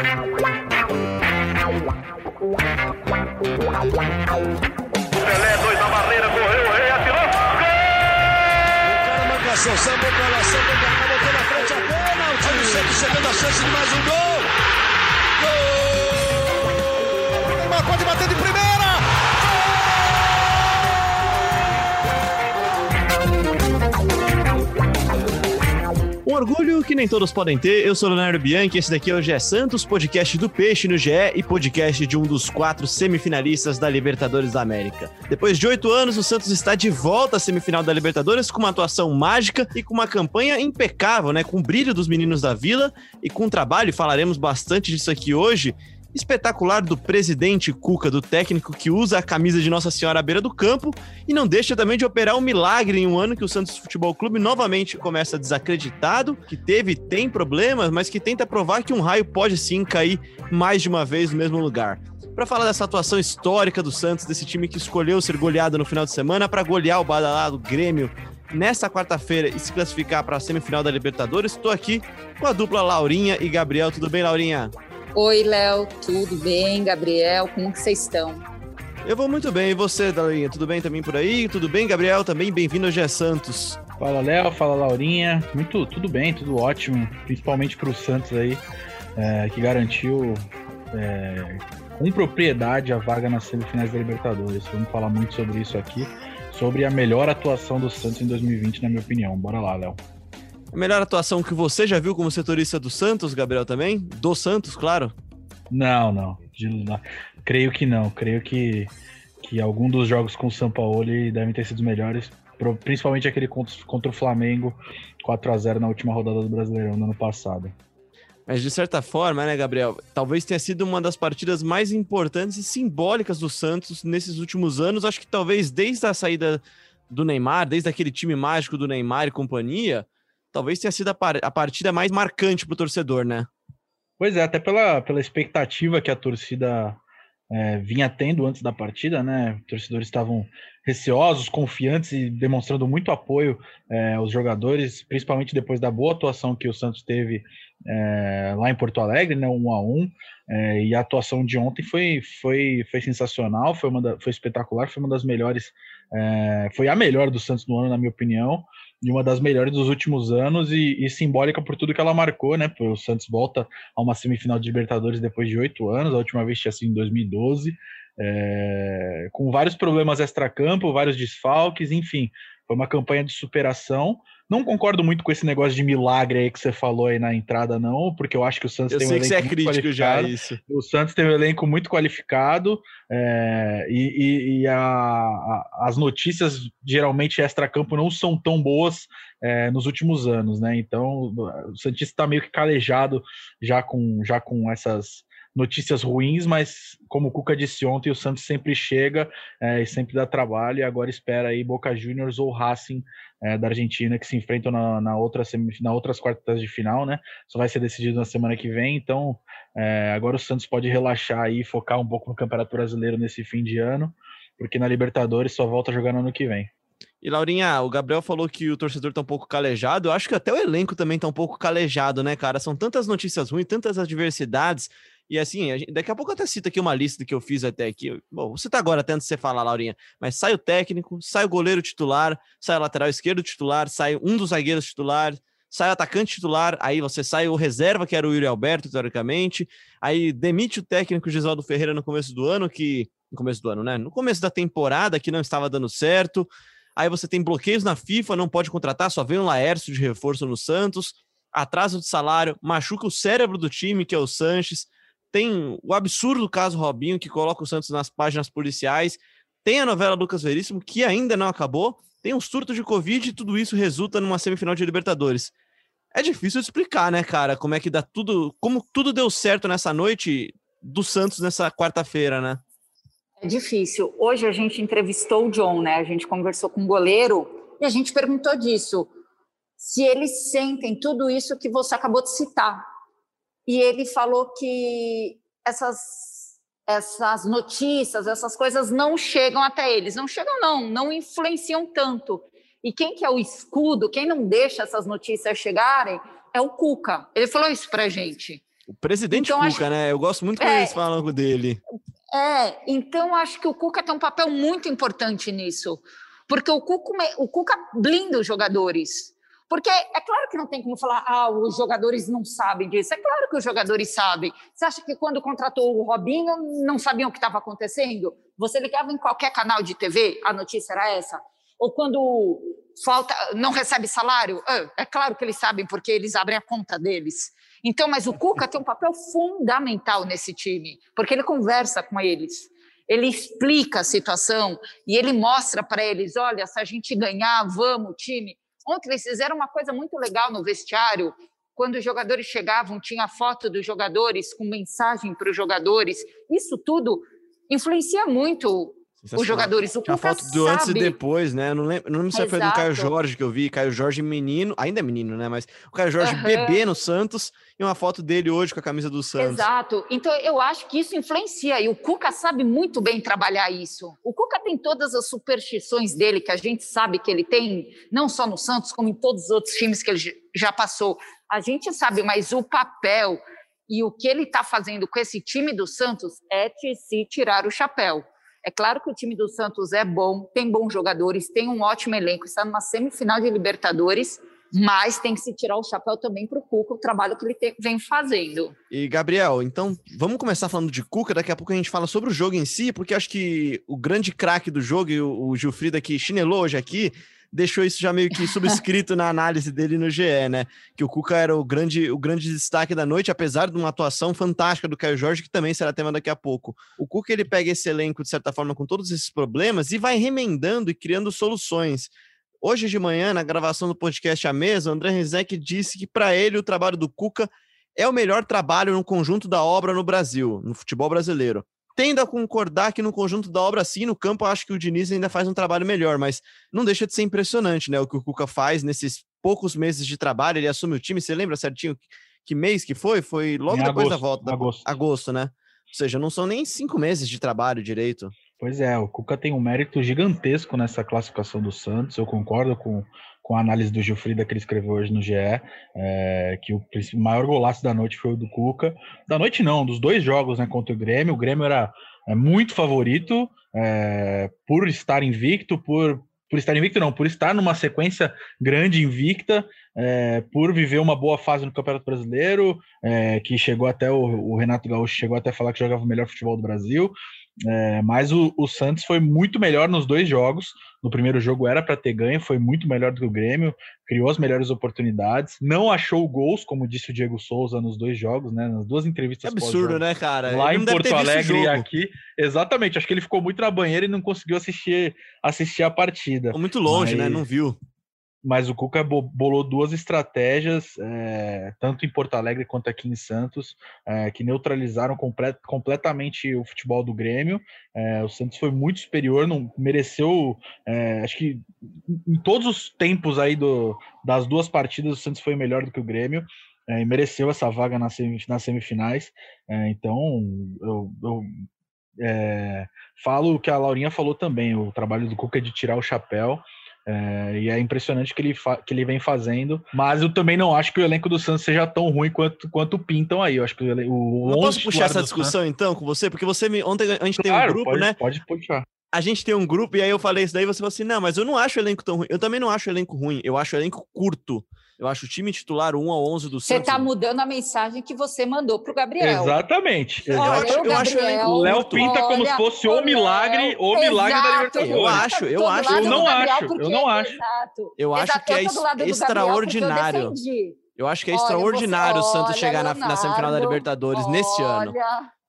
Pelé, dois na barreira, correu, o rei atirou. Gol! O cara marcação, sambou pra lá, sambou pra cá, botou na frente a pênalti. Olha o Santos chegando a chance de mais um gol. Gol! Neymar pode bater de primeira. Orgulho que nem todos podem ter. Eu sou o Leonardo Bianchi, esse daqui é o GE Santos, podcast do Peixe no GE e podcast de um dos quatro semifinalistas da Libertadores da América. Depois de oito anos, o Santos está de volta à semifinal da Libertadores com uma atuação mágica e com uma campanha impecável, né? Com o brilho dos meninos da Vila e com um trabalho, falaremos bastante disso aqui hoje, espetacular do presidente Cuca, do técnico que usa a camisa de Nossa Senhora à beira do campo e não deixa também de operar um milagre em um ano que o Santos Futebol Clube novamente começa desacreditado, que teve tem problemas, mas que tenta provar que um raio pode sim cair mais de uma vez no mesmo lugar. Para falar dessa atuação histórica do Santos, desse time que escolheu ser goleado no final de semana para golear o badalado Grêmio nesta quarta-feira e se classificar para a semifinal da Libertadores, estou aqui com a dupla Laurinha e Gabriel. Tudo bem, Laurinha? Oi, Léo, tudo bem? Gabriel, como que vocês estão? Eu vou muito bem. E você, Laurinha? Tudo bem também por aí? Tudo bem, Gabriel? Também bem-vindo ao Gé Santos. Fala, Léo. Fala, Laurinha. Muito, tudo bem, tudo ótimo. Principalmente para o Santos aí, é, que garantiu é, com propriedade a vaga nas semifinais da Libertadores. Vamos falar muito sobre isso aqui, sobre a melhor atuação do Santos em 2020, na minha opinião. Bora lá, Léo. A melhor atuação que você já viu como setorista do Santos, Gabriel, também? Do Santos, claro? Não, não. De, creio que não. Creio que, que algum dos jogos com o São Paulo devem ter sido os melhores. Principalmente aquele contra, contra o Flamengo, 4 a 0 na última rodada do Brasileirão no ano passado. Mas de certa forma, né, Gabriel? Talvez tenha sido uma das partidas mais importantes e simbólicas do Santos nesses últimos anos. Acho que talvez desde a saída do Neymar, desde aquele time mágico do Neymar e companhia, talvez tenha sido a, par a partida mais marcante para o torcedor, né? Pois é, até pela, pela expectativa que a torcida é, vinha tendo antes da partida, né? Os torcedores estavam receosos, confiantes e demonstrando muito apoio é, aos jogadores, principalmente depois da boa atuação que o Santos teve é, lá em Porto Alegre, né? Um a um. É, e a atuação de ontem foi, foi, foi sensacional, foi, uma da, foi espetacular, foi uma das melhores, é, foi a melhor do Santos no ano, na minha opinião de uma das melhores dos últimos anos e, e, simbólica por tudo que ela marcou, né? O Santos volta a uma semifinal de Libertadores depois de oito anos, a última vez tinha sido em 2012, é, com vários problemas extra-campo, vários desfalques, enfim, foi uma campanha de superação. Não concordo muito com esse negócio de milagre aí que você falou aí na entrada, não, porque eu acho que o Santos eu tem sei um que você é crítico já, isso. O Santos tem um elenco muito qualificado é, e, e, e a, a, as notícias geralmente extra-campo não são tão boas é, nos últimos anos, né? Então o Santista está meio que calejado já com, já com essas notícias ruins, mas como o Cuca disse ontem, o Santos sempre chega é, e sempre dá trabalho, e agora espera aí Boca Juniors ou Racing é, da Argentina que se enfrentam na, na outra na outras quartas de final, né? Só vai ser decidido na semana que vem, então é, agora o Santos pode relaxar aí, focar um pouco no Campeonato Brasileiro nesse fim de ano, porque na Libertadores só volta jogar no ano que vem. E Laurinha, o Gabriel falou que o torcedor tá um pouco calejado. Eu acho que até o elenco também tá um pouco calejado, né, cara? São tantas notícias ruins, tantas adversidades. E assim, gente, daqui a pouco eu até cito aqui uma lista que eu fiz até aqui. Bom, você tá agora até antes de você falar, Laurinha, mas sai o técnico, sai o goleiro titular, sai o lateral esquerdo titular, sai um dos zagueiros titular, sai o atacante titular, aí você sai o reserva, que era o Yuri Alberto, teoricamente, aí demite o técnico Gisaldo Ferreira no começo do ano, que. No começo do ano, né? No começo da temporada, que não estava dando certo. Aí você tem bloqueios na FIFA, não pode contratar, só vem um Laércio de reforço no Santos, atraso de salário, machuca o cérebro do time, que é o Sanches tem o absurdo caso Robinho, que coloca o Santos nas páginas policiais, tem a novela Lucas Veríssimo, que ainda não acabou, tem um surto de Covid e tudo isso resulta numa semifinal de Libertadores. É difícil explicar, né, cara, como é que dá tudo, como tudo deu certo nessa noite do Santos nessa quarta-feira, né? É difícil. Hoje a gente entrevistou o John, né? A gente conversou com o goleiro e a gente perguntou disso. Se eles sentem tudo isso que você acabou de citar, e ele falou que essas essas notícias, essas coisas não chegam até eles, não chegam não, não influenciam tanto. E quem que é o escudo, quem não deixa essas notícias chegarem é o Cuca. Ele falou isso pra gente. O presidente Então, Cuca, acho- né? Eu gosto muito quando É. eles falam dele. É, então acho que o Cuca tem um papel muito importante nisso, porque o Cuca, o Cuca blinda os jogadores. Porque é claro que não tem como falar, ah, os jogadores não sabem disso. É claro que os jogadores sabem. Você acha que quando contratou o Robinho não sabiam o que estava acontecendo? Você ligava em qualquer canal de TV, a notícia era essa. Ou quando falta, não recebe salário, é claro que eles sabem porque eles abrem a conta deles. Então, mas o Cuca tem um papel fundamental nesse time, porque ele conversa com eles, ele explica a situação e ele mostra para eles: olha, se a gente ganhar, vamos, time. Ontem eles fizeram uma coisa muito legal no vestiário. Quando os jogadores chegavam, tinha foto dos jogadores com mensagem para os jogadores. Isso tudo influencia muito os jogadores. O Tinha foto do antes e sabe. depois, né? Eu não lembro, não lembro se foi do Caio. Jorge que eu vi. Caio Jorge menino, ainda é menino, né? Mas o Caio Jorge Aham. bebê no Santos e uma foto dele hoje com a camisa do Santos. Exato. Então, eu acho que isso influencia. E o Cuca sabe muito bem trabalhar isso. O Cuca tem todas as superstições dele, que a gente sabe que ele tem, não só no Santos, como em todos os outros times que ele já passou. A gente sabe, mas o papel e o que ele está fazendo com esse time do Santos é de se tirar o chapéu. É claro que o time do Santos é bom, tem bons jogadores, tem um ótimo elenco, está numa semifinal de Libertadores, mas tem que se tirar o chapéu também para o Cuca, o trabalho que ele vem fazendo. E, Gabriel, então vamos começar falando de Cuca. Daqui a pouco a gente fala sobre o jogo em si, porque acho que o grande craque do jogo, e o, o Gilfrida que chinelou hoje aqui, deixou isso já meio que subscrito na análise dele no GE, né? Que o Cuca era o grande, o grande destaque da noite, apesar de uma atuação fantástica do Caio Jorge, que também será tema daqui a pouco. O Cuca ele pega esse elenco, de certa forma, com todos esses problemas e vai remendando e criando soluções. Hoje de manhã, na gravação do podcast A Mesa, o André Rizek disse que para ele o trabalho do Cuca é o melhor trabalho no conjunto da obra no Brasil, no futebol brasileiro. Tendo a concordar que no conjunto da obra, sim, no campo, acho que o Diniz ainda faz um trabalho melhor, mas não deixa de ser impressionante, né? O que o Cuca faz nesses poucos meses de trabalho, ele assume o time. Você lembra certinho que mês que foi? Foi logo Em depois da agosto, volta, da- agosto. agosto, né? Ou seja, não são nem cinco meses de trabalho direito. Pois é, o Cuca tem um mérito gigantesco nessa classificação do Santos. Eu concordo com, com a análise do Gilfrida que ele escreveu hoje no GE, é, que o maior golaço da noite foi o do Cuca. Da noite não, dos dois jogos né, contra o Grêmio. O Grêmio era é, muito favorito é, por estar invicto, por, por estar invicto não, por estar numa sequência grande invicta, é, por viver uma boa fase no Campeonato Brasileiro, é, que chegou até o, o Renato Gaúcho chegou até a falar que jogava o melhor futebol do Brasil. É, mas o, o Santos foi muito melhor nos dois jogos. No primeiro jogo era para ter ganho, foi muito melhor do que o Grêmio, criou as melhores oportunidades, não achou gols, como disse o Diego Souza nos dois jogos, né? Nas duas entrevistas. absurdo, pós-jogo, né, cara? Lá Ele em Porto Alegre e aqui. Exatamente, acho que ele ficou muito na banheira e não conseguiu assistir, assistir a partida. Ficou muito longe, né? Mas- Não viu. Mas o Cuca bo- bolou duas estratégias, é, tanto em Porto Alegre quanto aqui em Santos, é, que neutralizaram comple- completamente o futebol do Grêmio. É, o Santos foi muito superior, não mereceu. acho que em todos os tempos aí do, das duas partidas, o Santos foi melhor do que o Grêmio. e mereceu essa vaga nas, nas semifinais. Então, eu, eu, falo o que a Laurinha falou também: o trabalho do Cuca de tirar o chapéu. É, e é impressionante que ele, que ele vem fazendo, mas eu também não acho que o elenco do Santos seja tão ruim quanto, quanto pintam aí. Eu acho que o, o 11 posso puxar essa discussão então com você? Porque você me. Ontem a gente Santos- tem um Claro, grupo, pode, né? Pode puxar. a gente tem um grupo e aí eu falei isso daí você falou assim, não, mas eu não acho o elenco tão ruim. Eu também não acho o elenco ruim, eu acho o elenco curto. Eu acho o time titular 1 ao 11 do Você Santos. está mudando a mensagem que você mandou para o Gabriel. Exatamente. Eu acho- o eu acho o Léo pinta como se fosse o milagre, o milagre da Libertadores. Eu acho, tá eu acho. Eu não Gabriel acho, porque- eu não acho. Exato. Eu acho Exato, que é extraordinário. Eu acho que é Olha, extraordinário você- o Santos olha, chegar na, na semifinal da Libertadores nesse ano.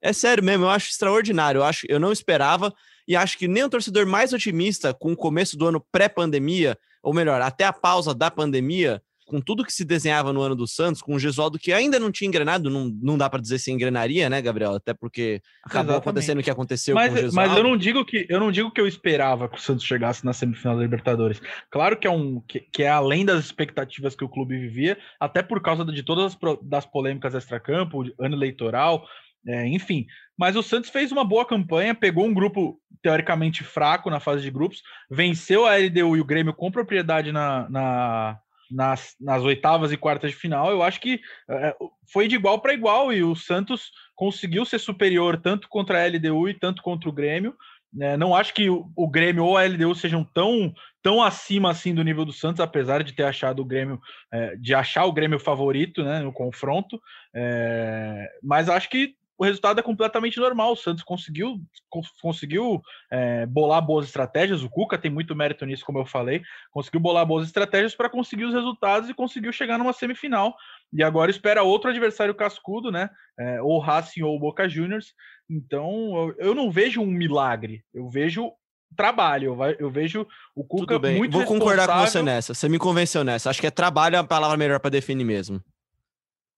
É sério mesmo, eu acho extraordinário. Eu acho, eu não esperava e acho que nem o torcedor mais otimista com o começo do ano pré-pandemia, ou melhor, até a pausa da pandemia, com tudo que se desenhava no ano do Santos, com o Gesualdo que ainda não tinha engrenado, não, não dá para dizer se engrenaria, né, Gabriel? Até porque acabou Exatamente. acontecendo o que aconteceu com o Mas, Gesualdo. mas eu não digo que eu não digo que eu esperava que o Santos chegasse na semifinal da Libertadores. Claro que é um que, que é além das expectativas que o clube vivia, até por causa de todas as das polêmicas extracampo, ano eleitoral, é, enfim. Mas o Santos fez uma boa campanha, pegou um grupo teoricamente fraco na fase de grupos, venceu a LDU e o Grêmio com propriedade na, na, nas, nas oitavas e quartas de final, eu acho que é, foi de igual para igual e o Santos conseguiu ser superior tanto contra a LDU e tanto contra o Grêmio. Né? Não acho que o, o, Grêmio ou a LDU sejam tão, tão acima assim do nível do Santos, apesar de ter achado o Grêmio, é, de achar o Grêmio favorito né, no confronto. É, mas acho que o resultado é completamente normal. O Santos conseguiu, conseguiu é, bolar boas estratégias. O Cuca tem muito mérito nisso, como eu falei. Conseguiu bolar boas estratégias para conseguir os resultados e conseguiu chegar numa semifinal. E agora espera outro adversário cascudo, né? É, ou Racing ou Boca Juniors. Então eu, eu não vejo um milagre. Eu vejo trabalho. Eu, vejo o Cuca muito Vou concordar com você nessa. Você me convenceu nessa. Acho que é trabalho a palavra melhor para definir mesmo.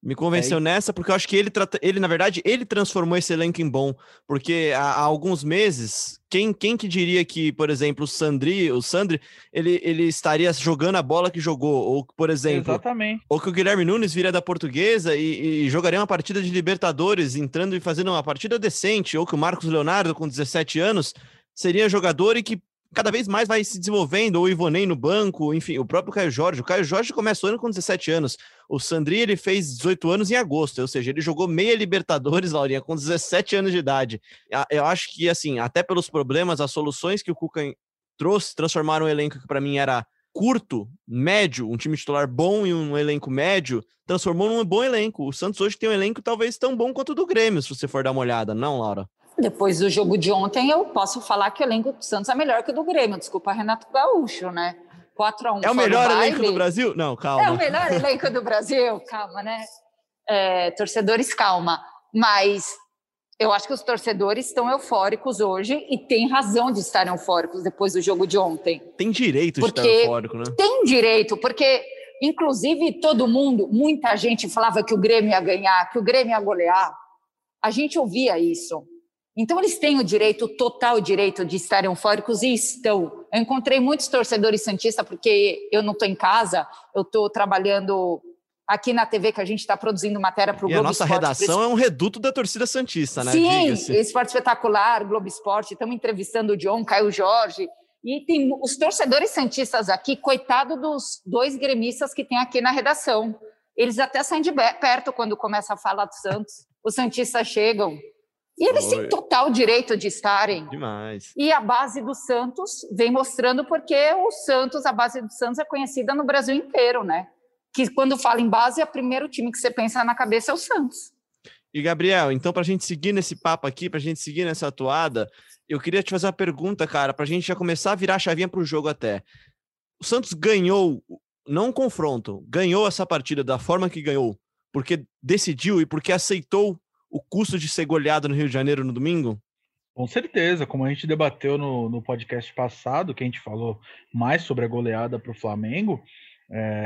Me convenceu é. nessa porque eu acho que ele, ele, na verdade, ele transformou esse elenco em bom. Porque há, há, alguns meses, quem, quem que diria que, por exemplo, o Sandri, o Sandri, ele, ele estaria jogando a bola que jogou? Ou, por exemplo, Exatamente. ou que o Guilherme Nunes viria da portuguesa e, e jogaria uma partida de Libertadores, entrando e fazendo uma partida decente, ou que o Marcos Leonardo, com 17 anos, seria jogador e que cada vez mais vai se desenvolvendo, o Ivonei no banco, enfim, o próprio Caio Jorge. O Caio Jorge começou ano com 17 anos. O Sandri, ele fez 18 anos em agosto, ou seja, ele jogou meia Libertadores, Laurinha, com 17 anos de idade. Eu acho que, assim, até pelos problemas, as soluções que o Cuca trouxe transformaram o elenco que para mim era curto, médio, um time titular bom e um elenco médio, transformou num bom elenco. O Santos hoje tem um elenco talvez tão bom quanto o do Grêmio, se você for dar uma olhada, não, Laura? Depois do jogo de ontem, eu posso falar que o elenco do Santos é melhor que o do Grêmio. Desculpa, Renato Gaúcho, né? 4 a 1 É o melhor elenco do Brasil? Não, calma. É o melhor elenco do Brasil? Calma, né? É, torcedores, calma. Mas eu acho que os torcedores estão eufóricos hoje e têm razão de estarem eufóricos depois do jogo de ontem. Tem direito porque de estar eufórico, né? Tem direito, porque, inclusive, todo mundo, muita gente falava que o Grêmio ia ganhar, que o Grêmio ia golear. A gente ouvia isso. Então, eles têm o direito, o total direito de estarem eufóricos e estão. Eu encontrei muitos torcedores santistas, porque eu não estou em casa, eu estou trabalhando aqui na TV, que a gente está produzindo matéria para o Globo a nossa Esporte, redação é um reduto da torcida Santista, né? Sim, Esporte Espetacular, Globo Esporte, estamos entrevistando o John, Caio Jorge, e tem os torcedores santistas aqui, coitado dos dois gremistas que tem aqui na redação. Eles até saem de perto quando começa a falar do Santos. Os santistas chegam, e eles Foi. têm total direito de estarem. Demais. E a base do Santos vem mostrando porque o Santos, a base do Santos é conhecida no Brasil inteiro, né? Que quando fala em base, é o primeiro time que você pensa na cabeça é o Santos. E Gabriel, então para a gente seguir nesse papo aqui, para a gente seguir nessa atuada, eu queria te fazer uma pergunta, cara, para a gente já começar a virar a chavinha para o jogo até. O Santos ganhou, não um confronto, ganhou essa partida da forma que ganhou, porque decidiu e porque aceitou o custo de ser goleado no Rio de Janeiro no domingo? Com certeza, como a gente debateu no, no podcast passado, que a gente falou mais sobre a goleada para o Flamengo,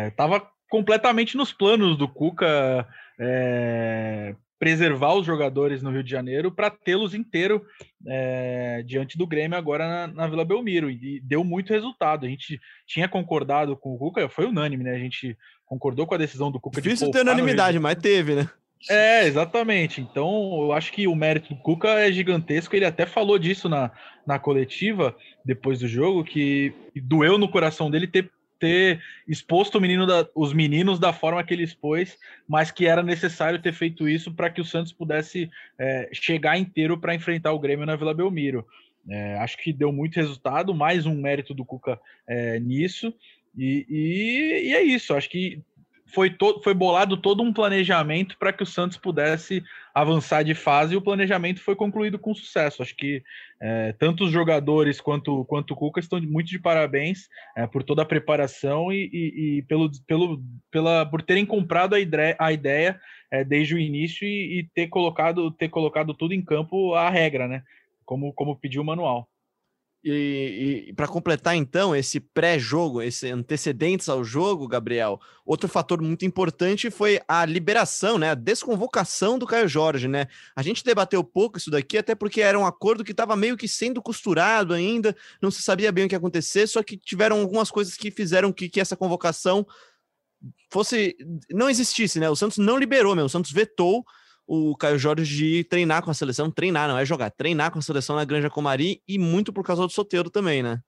estava é, completamente nos planos do Cuca é, preservar os jogadores no Rio de Janeiro para tê-los inteiro é, diante do Grêmio agora na, na, Vila Belmiro e deu muito resultado. A gente tinha concordado com o Cuca, foi unânime, né? A gente concordou com a decisão do Cuca. Difícil de ter unanimidade, mas teve, né? É, exatamente. Então, eu acho que o mérito do Cuca é gigantesco. Ele até falou disso na, na coletiva, depois do jogo, que doeu no coração dele ter, ter exposto menino da, os meninos da forma que ele expôs, mas que era necessário ter feito isso para que o Santos pudesse é, chegar inteiro para enfrentar o Grêmio na Vila Belmiro. É, acho que deu muito resultado, mais um mérito do Cuca é, nisso. E, e, e, é isso, acho que foi, to, foi bolado todo um planejamento para que o Santos pudesse avançar de fase e o planejamento foi concluído com sucesso. Acho que é, tanto os jogadores quanto, quanto o Cuca estão muito de parabéns é, por toda a preparação e, e, e, pelo, pelo, pela, por terem comprado a ideia, a ideia é, desde o início e, e, ter, colocado, ter colocado tudo em campo a regra, né? Como, como pediu o manual. E, e para completar, então, esse pré-jogo, esse antecedentes ao jogo, Gabriel, outro fator muito importante foi a liberação, né? A desconvocação do Caio Jorge, né? A gente debateu pouco isso daqui, até porque era um acordo que estava meio que sendo costurado ainda, não se sabia bem o que ia acontecer, só que tiveram algumas coisas que fizeram que, que essa convocação fosse. não existisse, né? O Santos não liberou mesmo, o Santos vetou o Caio Jorge de treinar com a seleção, treinar, não é jogar, treinar com a seleção na Granja Comari e muito por causa do Soteiro também, né?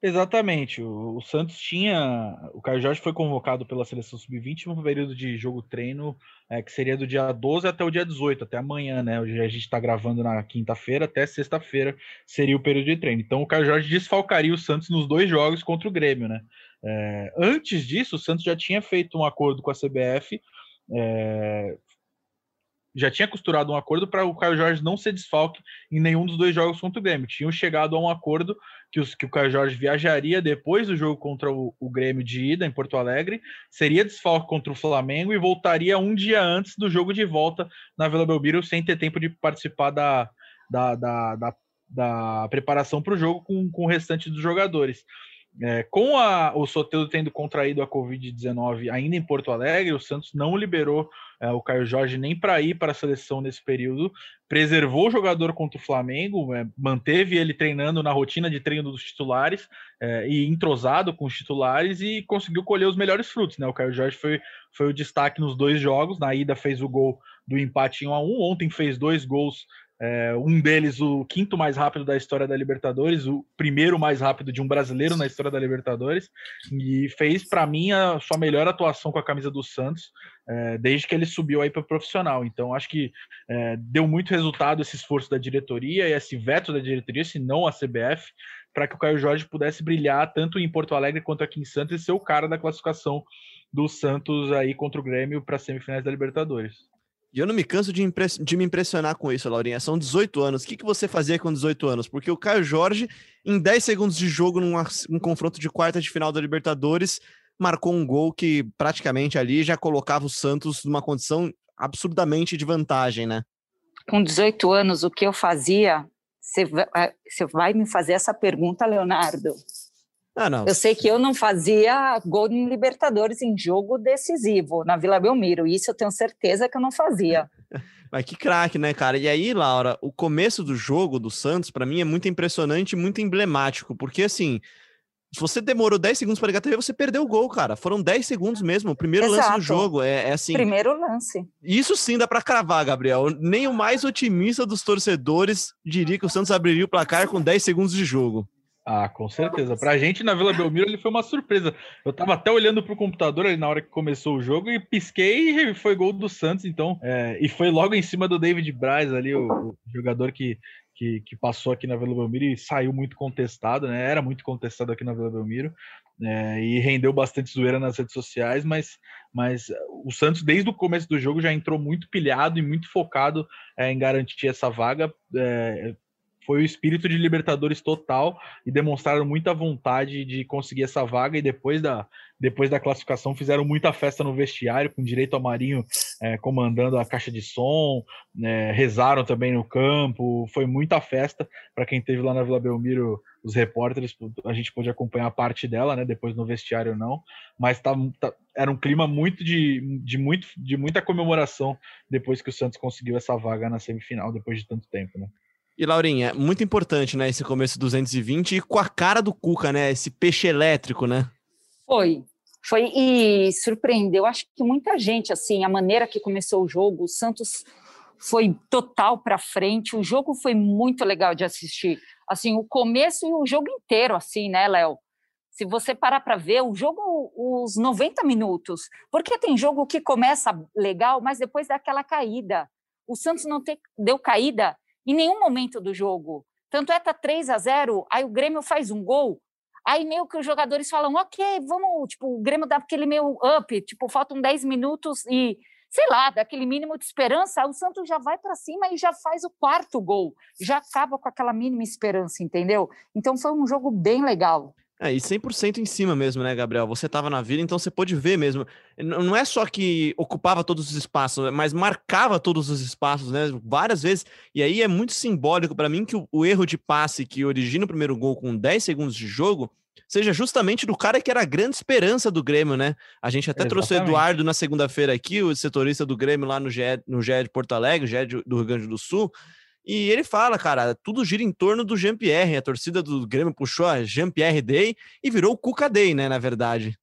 Exatamente. O, Santos tinha. O Caio Jorge foi convocado pela seleção sub-20 no período de jogo-treino, é, que seria do dia 12 até o dia 18, até amanhã, né? Hoje a gente está gravando na quinta-feira, até sexta-feira seria o período de treino. Então o Caio Jorge desfalcaria o Santos nos dois jogos contra o Grêmio, né? É, antes disso, o Santos já tinha feito um acordo com a CBF, é, já tinha costurado um acordo para o Caio Jorge não ser desfalque em nenhum dos dois jogos contra o Grêmio. Tinham chegado a um acordo que, os, que o Caio Jorge viajaria depois do jogo contra o, o, Grêmio de ida em Porto Alegre, seria desfalque contra o Flamengo e voltaria um dia antes do jogo de volta na Vila Belmiro, sem ter tempo de participar da, da, da, da, da preparação para o jogo com, com o restante dos jogadores. É, com a, o Soteldo tendo contraído a Covid-19 ainda em Porto Alegre, o Santos não liberou é, o Caio Jorge nem para ir para a seleção nesse período, preservou o jogador contra o Flamengo, é, manteve ele treinando na rotina de treino dos titulares é, e entrosado com os titulares e conseguiu colher os melhores frutos. Né? O Caio Jorge foi, foi o destaque nos dois jogos, na ida fez o gol do empate em 1 a 1 ontem fez dois gols é, um deles, o quinto mais rápido da história da Libertadores, o primeiro mais rápido de um brasileiro na história da Libertadores, e fez, para mim, a sua melhor atuação com a camisa do Santos é, desde que ele subiu aí para profissional. Então, acho que é, deu muito resultado esse esforço da diretoria e esse veto da diretoria, se não a CBF, para que o Caio Jorge pudesse brilhar tanto em Porto Alegre quanto aqui em Santos e ser o cara da classificação do Santos aí contra o Grêmio para semifinais da Libertadores. E eu não me canso de, de, me impressionar com isso, Laurinha. São 18 anos. O que, que você fazia com 18 anos? Porque o Caio Jorge, em 10 segundos de jogo, num um confronto de quarta de final da Libertadores, marcou um gol que praticamente ali já colocava o Santos numa condição absurdamente de vantagem, né? Com 18 anos, o que eu fazia? Você vai me fazer essa pergunta, Leonardo? Ah, não. Eu sei que eu não fazia gol em Libertadores em jogo decisivo na Vila Belmiro. Isso eu tenho certeza que eu não fazia. Mas que craque, né, cara? E aí, Laura, o começo do jogo do Santos, para mim, é muito impressionante e muito emblemático, porque assim. Se você demorou 10 segundos para ligar a TV, você perdeu o gol, cara. Foram 10 segundos mesmo. O primeiro Exato. lance do jogo. É, é, assim. Primeiro lance. Isso sim dá para cravar, Gabriel. Nem o mais otimista dos torcedores diria que o Santos abriria o placar com 10 segundos de jogo. Ah, com certeza. Pra gente na Vila Belmiro ele foi uma surpresa. Eu tava até olhando pro computador ali na hora que começou o jogo e pisquei e foi gol do Santos, então. É, e foi logo em cima do David Braz ali, o, o jogador que, que, que, passou aqui na Vila Belmiro e saiu muito contestado, né? Era muito contestado aqui na Vila Belmiro. É, e rendeu bastante zoeira nas redes sociais, mas, mas o Santos, desde o começo do jogo, já entrou muito pilhado e muito focado é, em garantir essa vaga. É, foi o espírito de Libertadores total e demonstraram muita vontade de conseguir essa vaga e depois da, depois da classificação fizeram muita festa no vestiário, com direito ao Marinho é, comandando a caixa de som, é, rezaram também no campo, foi muita festa. Para quem teve lá na Vila Belmiro, os repórteres, a gente pôde acompanhar parte dela, né, depois no vestiário não, mas tá, tá, era um clima muito de, de, muito de muita comemoração depois que o Santos conseguiu essa vaga na semifinal, depois de tanto tempo, né. E Laurinha, muito importante, né, esse começo 220 e com a cara do Cuca, né, esse peixe elétrico, né? Foi, foi e surpreendeu, acho que muita gente, assim, a maneira que começou o jogo, o Santos foi total para frente, o jogo foi muito legal de assistir, assim, o começo e o jogo inteiro, assim, né, Léo? Se você parar para ver o jogo, os 90 minutos, porque tem jogo que começa legal, mas depois dá aquela caída. O Santos não te, deu caída em nenhum momento do jogo. Tanto é tá 3 a 0, aí o Grêmio faz um gol, aí meio que os jogadores falam, ok, vamos, tipo, o Grêmio dá aquele meio up, tipo, faltam 10 minutos e, sei lá, daquele mínimo de esperança, o Santos já vai para cima e já faz o quarto gol, já acaba com aquela mínima esperança, entendeu? Então foi um jogo bem legal. É, e 100% em cima mesmo, né, Gabriel? Você estava na vila, então você pôde ver mesmo. Não é só que ocupava todos os espaços, mas marcava todos os espaços, né? Várias vezes. E aí é muito simbólico para mim que o, o, erro de passe que origina o primeiro gol com 10 segundos de jogo seja justamente do cara que era a grande esperança do Grêmio, né? A gente até Exatamente. trouxe o Eduardo na segunda-feira aqui, o setorista do Grêmio lá no GE, no GE de Porto Alegre, GE do Rio Grande do Sul. E ele fala, cara, tudo gira em torno do Jean-Pierre. A torcida do Grêmio puxou a Jean-Pierre Day e virou o Cuca Day, né, na verdade.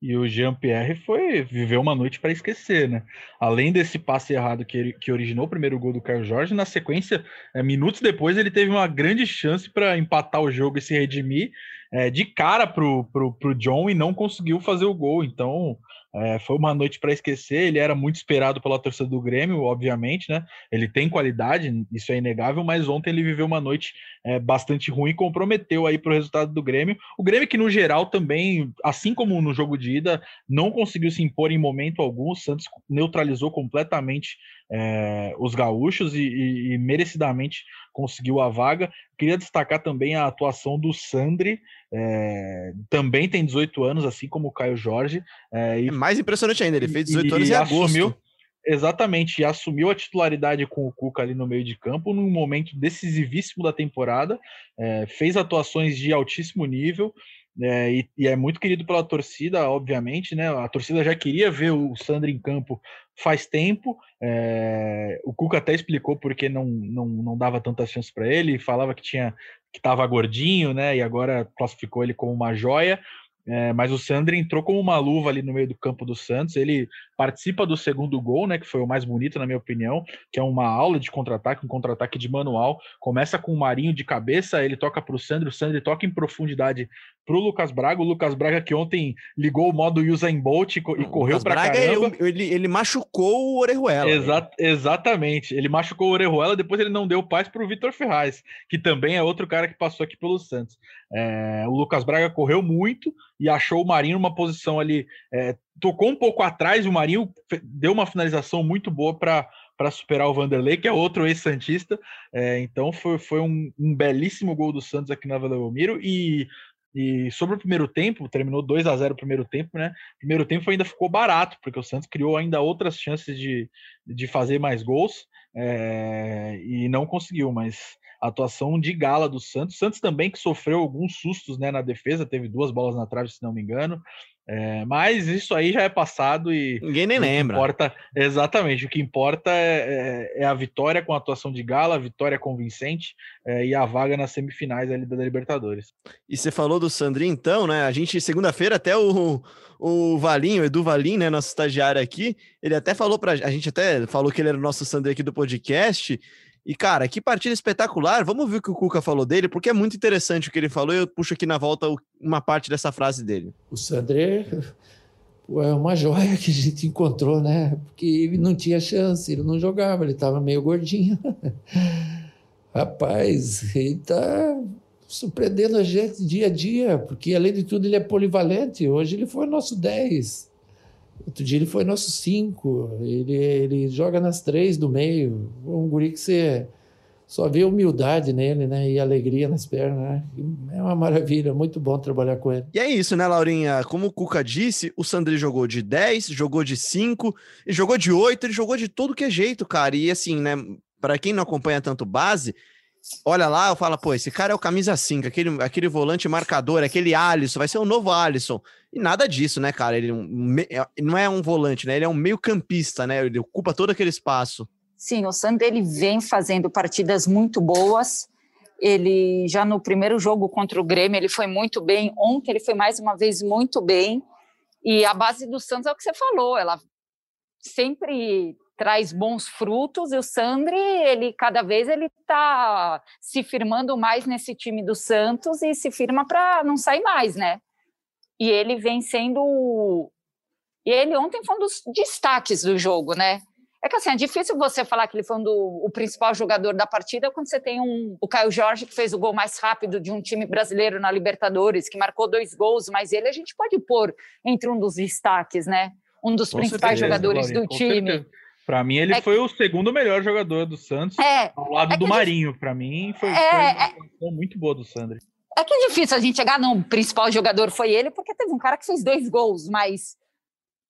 E o Jean-Pierre foi viveu uma noite para esquecer, né? Além desse passe errado que, que originou o primeiro gol do Caio Jorge, na sequência, é, minutos depois, ele teve uma grande chance para empatar o jogo e se redimir é, de cara pro, pro, pro John e não conseguiu fazer o gol. Então, é, foi uma noite para esquecer. Ele era muito esperado pela torcida do Grêmio, obviamente, né? Ele tem qualidade, isso é inegável, mas ontem ele viveu uma noite é, bastante ruim, comprometeu aí para o resultado do Grêmio. O Grêmio que no geral também, assim como no jogo de ida, não conseguiu se impor em momento algum. O Santos neutralizou completamente é, os gaúchos e, e, e merecidamente conseguiu a vaga. Queria destacar também a atuação do Sandri, é, também tem 18 anos, assim como o Caio Jorge. É, e, é mais impressionante ainda, ele fez 18 e, anos e em agosto. Assumiu, exatamente, e assumiu a titularidade com o Cuca ali no meio de campo, num momento decisivíssimo da temporada, fez atuações de altíssimo nível. É, e, e, é muito querido pela torcida, obviamente, né? A torcida já queria ver o Sandro em campo faz tempo. É, o Cuca até explicou porque não, não, não dava tantas chances para ele, falava que tinha que estava gordinho, né? E agora classificou ele como uma joia. É, mas o Sandri entrou como uma luva ali no meio do campo do Santos. Ele participa do segundo gol, né? Que foi o mais bonito, na minha opinião, que é uma aula de contra-ataque, um contra-ataque de manual. Começa com o Marinho de cabeça, ele toca para o Sandri, o Sandri toca em profundidade para o Lucas Braga. O Lucas Braga que ontem ligou o modo Usain Bolt e, e correu para caramba. Ele, ele, ele, machucou o Orejuela. Exa exatamente. Ele machucou o Orejuela, depois ele não deu paz para o Vitor Ferraz, que também é outro cara que passou aqui pelo Santos. É, o Lucas Braga correu muito e achou o Marinho numa posição ali. É, tocou um pouco atrás, o Marinho deu uma finalização muito boa para para superar o Vanderlei, que é outro ex-santista. É, então foi, foi um, um, belíssimo gol do Santos aqui na Vila Belmiro. E, e sobre o primeiro tempo, terminou 2 a 0 o primeiro tempo, né? Primeiro tempo ainda ficou barato, porque o Santos criou ainda outras chances de, de fazer mais gols é, e não conseguiu, mas atuação de gala do Santos. Santos também que sofreu alguns sustos né, na defesa, teve duas bolas na trave, se não me engano. É, mas isso aí já é passado e. Ninguém nem lembra. Importa, exatamente. O que importa é, é, é, a vitória com a atuação de Gala, a vitória convincente é, e a vaga nas semifinais ali da Libertadores. E você falou do Sandrinho, então, né? A gente, segunda-feira, até o, o Valinho, o Edu Valim, né? Nosso estagiário aqui, ele até falou pra. A gente até falou que ele era o nosso Sandrinho aqui do podcast. E, cara, que partida espetacular. Vamos ver o que o Cuca falou dele, porque é muito interessante o que ele falou. E eu puxo aqui na volta uma parte dessa frase dele. O Sandré é uma joia que a gente encontrou, né? Porque ele não tinha chance, ele não jogava, ele estava meio gordinho. Rapaz, ele está surpreendendo a gente dia a dia, porque além de tudo ele é polivalente. Hoje ele foi nosso 10. Outro dia ele foi nosso cinco, ele, ele joga nas três do meio. Um guri que você só vê humildade nele, né? E alegria nas pernas, né? É uma maravilha, muito bom trabalhar com ele. E é isso, né, Laurinha? Como o Cuca disse, o Sandri jogou de 10, jogou de 5, e jogou de 8, ele jogou de todo que é jeito, cara. E assim, né, para quem não acompanha tanto base, olha lá, eu falo, pô, esse cara é o camisa 5, aquele, aquele volante marcador, aquele Alisson, vai ser o novo Alisson. E nada disso, né, cara? Ele é não é um volante, né? Ele é um meio campista, né? Ele ocupa todo aquele espaço. Sim, o Sander ele vem fazendo partidas muito boas. Ele já no primeiro jogo contra o Grêmio ele foi muito bem. Ontem ele foi mais uma vez muito bem. E a base do Santos é o que você falou. Ela sempre traz bons frutos e o Sandri, ele cada vez ele está se firmando mais nesse time do Santos e se firma para não sair mais, né? E ele vem sendo e ele ontem foi um dos destaques do jogo, né? É que assim, é difícil você falar que ele foi um do, o principal jogador da partida quando você tem um, o Caio Jorge, que fez o gol mais rápido de um time brasileiro na Libertadores, que marcou dois gols, mas ele a gente pode pôr entre um dos destaques, né? Um dos com principais certeza, jogadores do time. Para mim, ele é foi que... o segundo melhor jogador do Santos, é, ao lado é do Marinho. Para mim, foi, é, foi uma muito boa do Sandri. É que é difícil a gente chegar, não, o principal jogador foi ele, porque teve um cara que fez dois gols, mas.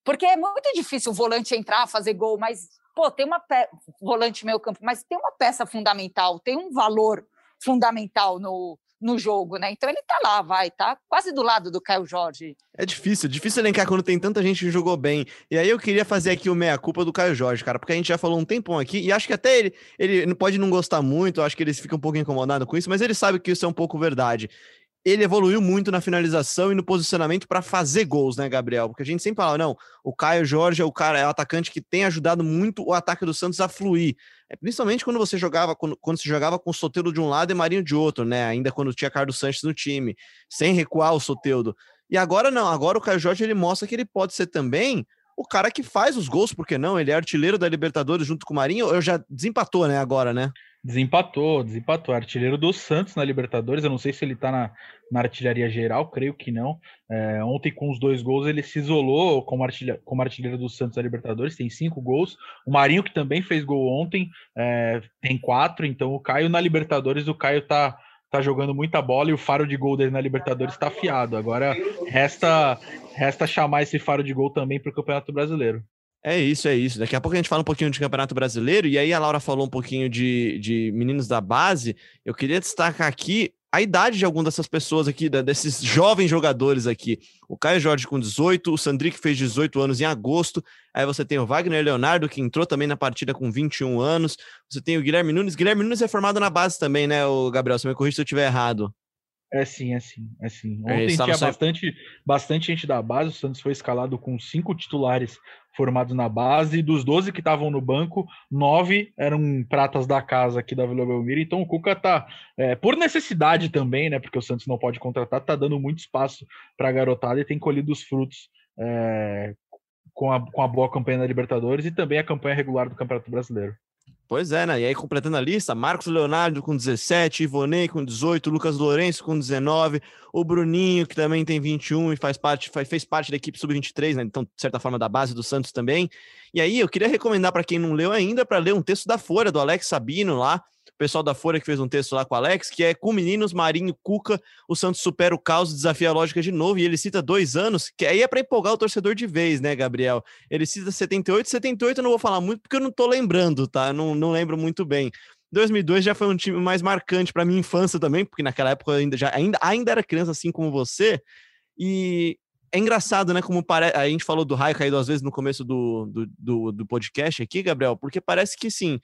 Porque é muito difícil o volante entrar, fazer gol, mas, pô, tem uma pe... volante meio campo, mas tem uma peça fundamental, tem um valor fundamental no, no jogo, né? Então ele tá lá, vai, tá quase do lado do Caio Jorge. É difícil, difícil elencar quando tem tanta gente que jogou bem. E aí eu queria fazer aqui o meia-culpa do Caio Jorge, cara, porque a gente já falou um tempão aqui, e acho que até ele, ele pode não gostar muito, acho que ele fica um pouco incomodado com isso, mas ele sabe que isso é um pouco verdade. Ele evoluiu muito na finalização e no posicionamento para fazer gols, né, Gabriel? Porque a gente sempre fala, não, o Caio Jorge é o cara, é o atacante que tem ajudado muito o ataque do Santos a fluir. É, principalmente quando você jogava, quando, quando se jogava com o Soteudo de um lado e Marinho de outro, né? Ainda quando tinha Carlos Sanches no time, sem recuar o Soteudo. E agora não, agora o Caio Jorge ele mostra que ele pode ser também o cara que faz os gols, por que não? Ele é artilheiro da Libertadores junto com o Marinho, eu já desempatou, né, agora, né? Desempatou, desempatou. Artilheiro do Santos na Libertadores. Eu não sei se ele tá na, na artilharia geral, creio que não. É, ontem, com os dois gols, ele se isolou como, artilha, como artilheiro do Santos na Libertadores, tem cinco gols. O Marinho, que também fez gol ontem, é, tem quatro. Então, o Caio na Libertadores, o Caio tá, tá jogando muita bola e o faro de gol dele na Libertadores está afiado. Agora resta, resta chamar esse faro de gol também para o Campeonato Brasileiro. É isso, é isso. Daqui a pouco a gente fala um pouquinho de Campeonato Brasileiro, e aí a Laura falou um pouquinho de, de meninos da base. Eu queria destacar aqui a idade de algumas dessas pessoas aqui, desses jovens jogadores aqui. O Caio Jorge com 18, o Sandrick fez 18 anos em agosto. Aí você tem o Wagner Leonardo, que entrou também na partida com 21 anos. Você tem o Guilherme Nunes. Guilherme Nunes é formado na base também, né, o Gabriel? Se me corrija se eu estiver errado. É sim, é sim, é sim. Ontem tinha bastante, bastante gente da base. O Santos foi escalado com cinco titulares formados na base. E dos 12 que estavam no banco, nove eram pratas da casa aqui da Vila Belmiro. Então o Cuca tá, é, por necessidade também, né? Porque o Santos não pode contratar, tá dando muito espaço para a garotada e tem colhido os frutos é, com, a, com a boa campanha da Libertadores e também a campanha regular do Campeonato Brasileiro. Pois é, né? E aí, completando a lista, Marcos Leonardo com 17, Ivonei com 18, Lucas Lourenço com 19, o Bruninho, que também tem 21 e faz parte, fez parte da equipe sub-23, né? Então, de certa forma, da base do Santos também. E aí, eu queria recomendar para quem não leu ainda, para ler um texto da Folha, do Alex Sabino lá, pessoal da Folha que fez um texto lá com o Alex, que é com meninos, Marinho, Cuca, o Santos supera o caos, desafia a lógica de novo, e ele cita dois anos, que aí é para empolgar o torcedor de vez, né, Gabriel? Ele cita 78, 78 eu não vou falar muito porque eu não tô lembrando, tá? Não, não lembro muito bem. 2002 já foi um time mais marcante para minha infância também, porque naquela época eu ainda, já, ainda, ainda era criança assim como você, e é engraçado, né? Como parece. A gente falou do raio caído às vezes no começo do, do, do, do podcast aqui, Gabriel, porque parece que sim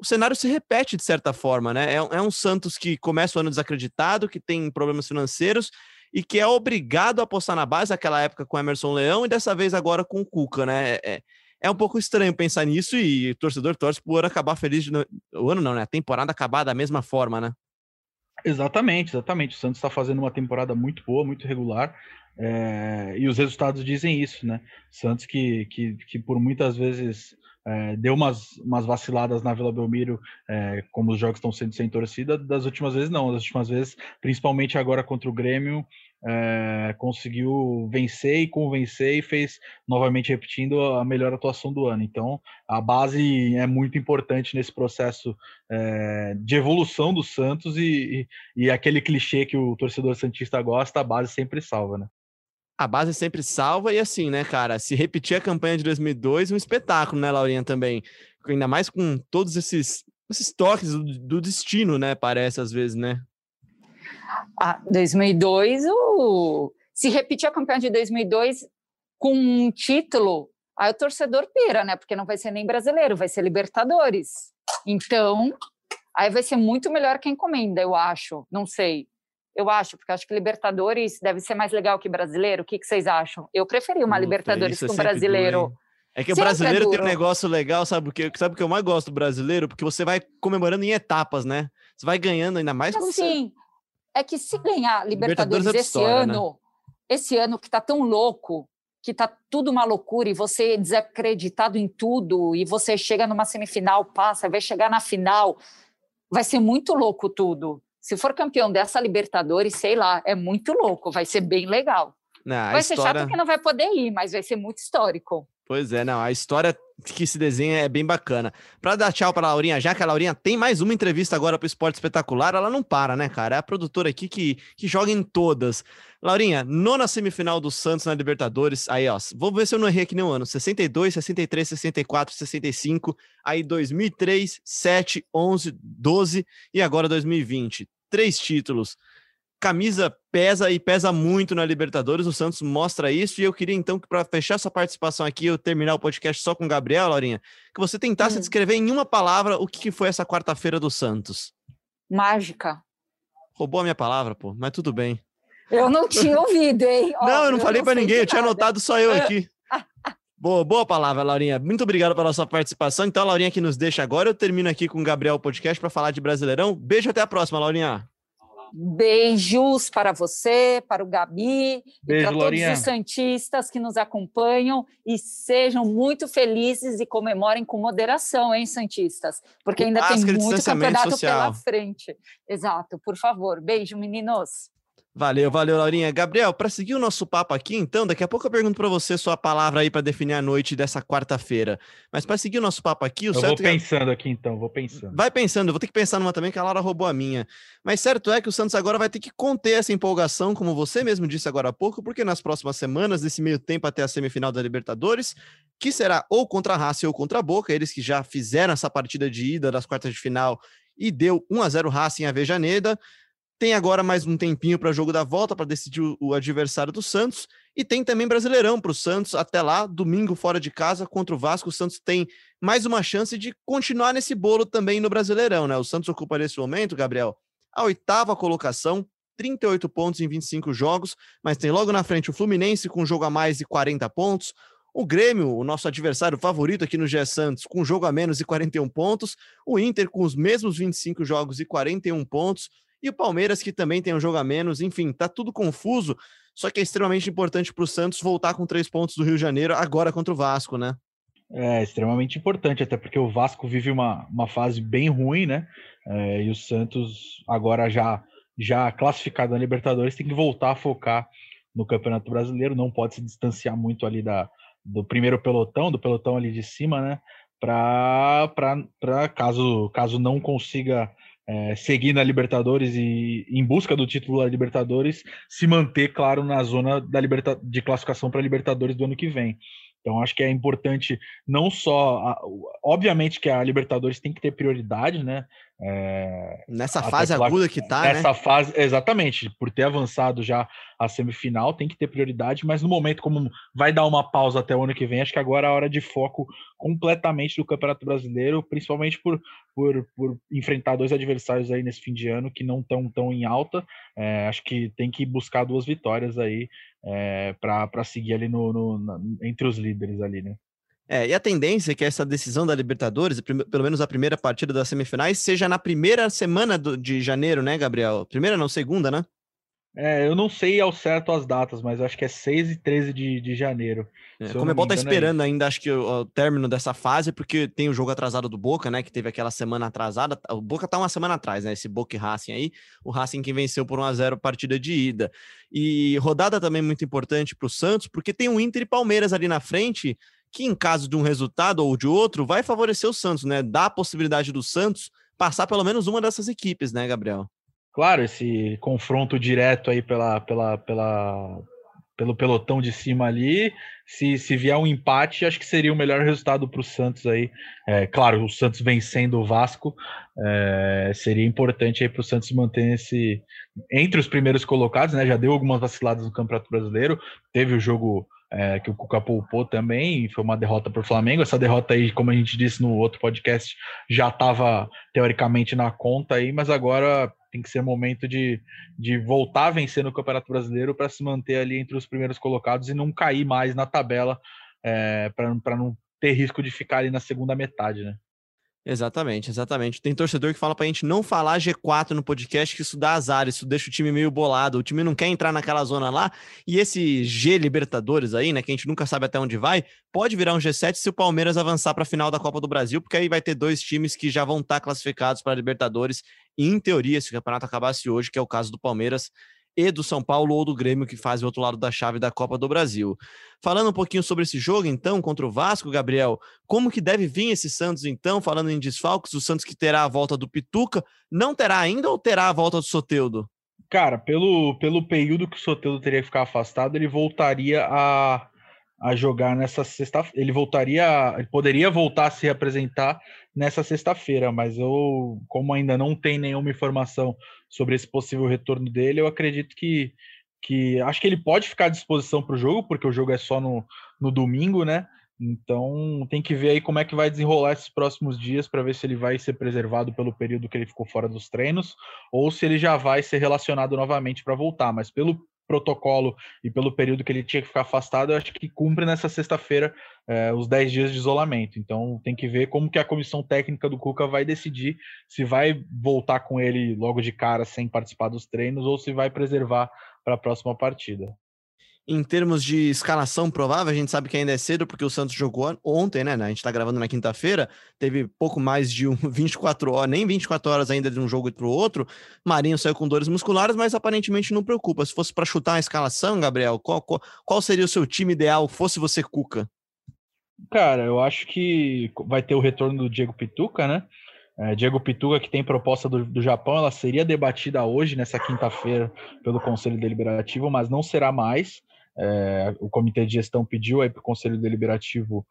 o cenário se repete de certa forma, né? É, é, um Santos que começa o ano desacreditado, que tem problemas financeiros e que é obrigado a apostar na base naquela época com Emerson Leão e dessa vez agora com o Cuca, né? É, é, é um pouco estranho pensar nisso e o torcedor torce por acabar feliz. De... O ano não, né? A temporada acabar da mesma forma, né? Exatamente, exatamente. O Santos está fazendo uma temporada muito boa, muito regular. É, e os resultados dizem isso, né? Santos que, que, que por muitas vezes é, deu umas, umas vaciladas na Vila Belmiro, é, como os jogos estão sendo sem torcida, das últimas vezes não, das últimas vezes, principalmente agora contra o Grêmio, é, conseguiu vencer e convencer e fez novamente repetindo a melhor atuação do ano. Então, a base é muito importante nesse processo é, de evolução do Santos e, e, e, aquele clichê que o torcedor santista gosta, a base sempre salva, né? A base sempre salva e assim, né, cara? Se repetir a campanha de 2002, um espetáculo, né, Laurinha, também. Ainda mais com todos esses, esses toques do, do destino, né, parece às vezes, né? Ah, 2002, o... se repetir a campanha de 2002 com um título, aí o torcedor pira, né? Porque não vai ser nem brasileiro, vai ser Libertadores. Então, aí vai ser muito melhor quem encomenda, eu acho. Não sei eu acho, porque acho que Libertadores deve ser mais legal que brasileiro. O que, que vocês acham? Eu preferi uma Puta, Libertadores é com brasileiro. Duro, é que o brasileiro é tem um negócio legal, sabe o que? Sabe o que eu mais gosto do brasileiro? Porque você vai comemorando em etapas, né? Você vai ganhando ainda mais quando Sim. Você... É que se ganhar Libertadores, Libertadores é esse história, né? ano, né? esse ano que tá tão louco, que tá tudo uma loucura e você é desacreditado em tudo e você chega numa semifinal, passa, vai chegar na final, vai ser muito louco tudo. Se for campeão dessa Libertadores, sei lá, é muito louco, vai ser bem legal. Não, vai história... ser chato porque não vai poder ir, mas vai ser muito histórico. Pois é, não, a história que se desenha é bem bacana. Para dar tchau para Laurinha, já que a Laurinha tem mais uma entrevista agora para o Esporte Espetacular, ela não para, né, cara? É a produtora aqui que, que joga em todas. Laurinha, nona semifinal do Santos na Libertadores, aí ó, vou ver se eu não errei aqui nenhum ano, 62, 63, 64, 65, aí 2003, 7, 11, 12 e agora 2020. Três títulos camisa pesa e pesa muito na Libertadores. O Santos mostra isso. E eu queria então que, para fechar sua participação aqui, eu terminar o podcast só com o Gabriel, Laurinha, que você tentasse hum. descrever em uma palavra o que foi essa quarta-feira do Santos. Mágica. Roubou a minha palavra, pô, mas tudo bem. Eu não tinha ouvido, hein? Ó, não, eu não eu falei para ninguém, eu tinha anotado só eu aqui. Boa, boa palavra, Laurinha. Muito obrigado pela sua participação. Então, a Laurinha que nos deixa agora. Eu termino aqui com o Gabriel Podcast para falar de Brasileirão. Beijo, até a próxima, Laurinha. Beijos para você, para o Gabi, Beijo, para todos os Santistas que nos acompanham e sejam muito felizes e comemorem com moderação, hein, Santistas? Porque ainda tem muito campeonato social. pela frente. Exato, por favor. Beijo, meninos. Valeu, valeu, Laurinha. Gabriel, para seguir o nosso papo aqui, então, daqui a pouco eu pergunto para você sua palavra aí para definir a noite dessa quarta-feira. Mas para seguir o nosso papo aqui, o eu certo vou é pensando aqui, então, vou pensando. Vai pensando, eu vou ter que pensar numa também, que a Laura roubou a minha. Mas certo é que o Santos agora vai ter que conter essa empolgação, como você mesmo disse agora há pouco, porque nas próximas semanas, nesse meio tempo até a semifinal da Libertadores, que será ou contra a Racing ou contra a Boca, eles que já fizeram essa partida de ida das quartas de final e deu 1 a 0 Racing a Vejaneda. Tem agora mais um tempinho para jogo da volta para decidir o, o, adversário do Santos. E tem também Brasileirão para o Santos até lá, domingo fora de casa contra o Vasco. O Santos tem mais uma chance de continuar nesse bolo também no Brasileirão, né? O Santos ocupa nesse momento, Gabriel, a oitava colocação, 38 pontos em 25 jogos, mas tem logo na frente o Fluminense com um jogo a mais e 40 pontos. O Grêmio, o nosso adversário favorito aqui no GE Santos, com um jogo a menos e 41 pontos. O Inter com os mesmos 25 jogos e 41 pontos e o Palmeiras, que também tem um jogo a menos, enfim, tá tudo confuso. Só que é extremamente importante para o Santos voltar com três pontos do Rio de Janeiro agora contra o Vasco, né? É extremamente importante, até porque o Vasco vive uma, uma fase bem ruim, né? É, e o Santos, agora já, já classificado na Libertadores, tem que voltar a focar no Campeonato Brasileiro, não pode se distanciar muito ali da, do primeiro pelotão, do pelotão ali de cima, né? Para caso, caso não consiga é, seguir na Libertadores e em busca do título da Libertadores, se manter, claro, na zona da liberta de classificação para a Libertadores do ano que vem. Então, acho que é importante não só. Obviamente que a Libertadores tem que ter prioridade, né? É, nessa fase pela, aguda que tá, nessa né? fase, exatamente, por ter avançado já a semifinal, tem que ter prioridade, mas no momento, como vai dar uma pausa até o ano que vem, acho que agora é a hora de foco completamente do Campeonato Brasileiro, principalmente por, por, por enfrentar dois adversários aí nesse fim de ano que não estão tão em alta. É, acho que tem que buscar duas vitórias aí é, para seguir ali no, no na, entre os líderes ali, né? É, e a tendência é que essa decisão da Libertadores, pelo menos a primeira partida das semifinais, seja na primeira semana do, de janeiro, né, Gabriel? Primeira não, segunda, né? É, eu não sei ao certo as datas, mas acho que é 6 e 13 de, de janeiro. É, como Comebol tá é esperando é ainda, acho que o, o, término dessa fase, porque tem o jogo atrasado do Boca, né? Que teve aquela semana atrasada. O Boca tá uma semana atrás, né? Esse Boca e Racing aí. O Racing que venceu por 1 a 0 partida de ida. E rodada também muito importante para o Santos, porque tem o Inter e Palmeiras ali na frente que em caso de um resultado ou de outro, vai favorecer o Santos, né? Dá a possibilidade do Santos passar pelo menos uma dessas equipes, né, Gabriel? Claro, esse confronto direto aí pela, pela, pela, pelo pelotão de cima ali, se, se vier um empate, acho que seria o melhor resultado para o Santos aí. É, claro, o Santos vencendo o Vasco, é, seria importante aí para o Santos manter esse entre os primeiros colocados, né? Já deu algumas vaciladas no Campeonato Brasileiro, teve o jogo é, que o Cuca poupou também, foi uma derrota para o Flamengo. Essa derrota aí, como a gente disse no outro podcast, já estava teoricamente na conta aí, mas agora tem que ser momento de, de voltar a vencer no Campeonato Brasileiro para se manter ali entre os primeiros colocados e não cair mais na tabela, é, para não ter risco de ficar ali na segunda metade, né? Exatamente, exatamente. Tem torcedor que fala pra gente não falar G4 no podcast, que isso dá azar, isso deixa o time meio bolado. O time não quer entrar naquela zona lá. E esse G Libertadores aí, né, que a gente nunca sabe até onde vai, pode virar um G7 se o Palmeiras avançar para a final da Copa do Brasil, porque aí vai ter dois times que já vão estar tá classificados para Libertadores. Em teoria, se o campeonato acabasse hoje, que é o caso do Palmeiras, e do São Paulo ou do Grêmio, que faz o outro lado da chave da Copa do Brasil. Falando um pouquinho sobre esse jogo, então, contra o Vasco, Gabriel, como que deve vir esse Santos, então, falando em desfalques, o Santos que terá a volta do Pituca, não terá ainda ou terá a volta do Soteudo? Cara, pelo, pelo período que o Soteudo teria que ficar afastado, ele voltaria a, a jogar nessa sexta ele voltaria ele poderia voltar a se apresentar nessa sexta-feira mas eu como ainda não tem nenhuma informação sobre esse possível retorno dele eu acredito que que acho que ele pode ficar à disposição para o jogo porque o jogo é só no, no domingo né? Então tem que ver aí como é que vai desenrolar esses próximos dias para ver se ele vai ser preservado pelo período que ele ficou fora dos treinos ou se ele já vai ser relacionado novamente para voltar. Mas pelo protocolo e pelo período que ele tinha que ficar afastado, eu acho que cumpre nessa sexta-feira é, os 10 dias de isolamento. Então tem que ver como que a comissão técnica do Cuca vai decidir se vai voltar com ele logo de cara sem participar dos treinos ou se vai preservar para a próxima partida. Em termos de escalação provável, a gente sabe que ainda é cedo, porque o Santos jogou ontem, né? A gente tá gravando na quinta-feira, teve pouco mais de um, 24 horas, nem 24 horas ainda de um jogo para o outro. Marinho saiu com dores musculares, mas aparentemente não preocupa. Se fosse para chutar a escalação, Gabriel, qual, qual, qual seria o seu time ideal, fosse você Cuca? Cara, eu acho que vai ter o retorno do Diego Pituca, né? É, Diego Pituca, que tem proposta do, do Japão, ela seria debatida hoje, nessa quinta-feira, pelo Conselho Deliberativo, mas não será mais. É, o Comitê de Gestão pediu aí para o Conselho Deliberativo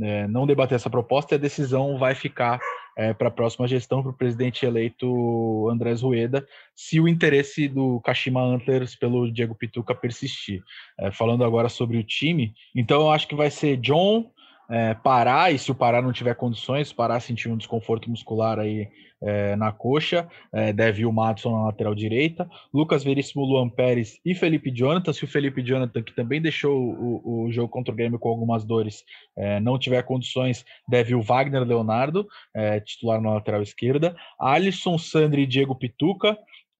é, não debater essa proposta e a decisão vai ficar é, para a próxima gestão, para o presidente eleito Andrés Rueda, se o interesse do Kashima Antlers pelo Diego Pituca persistir. É, falando agora sobre o time, então eu acho que vai ser John, é, Pará, e se o Pará não tiver condições, Pará sentir um desconforto muscular aí é, na coxa, é, deve ir o Madison na lateral direita, Lucas Veríssimo, Luan Pérez e Felipe Jonathan, se o Felipe Jonathan, que também deixou o, o jogo contra o Grêmio com algumas dores, é, não tiver condições, deve ir o Wagner Leonardo, é, titular na lateral esquerda, Alisson, Sandri e Diego Pituca,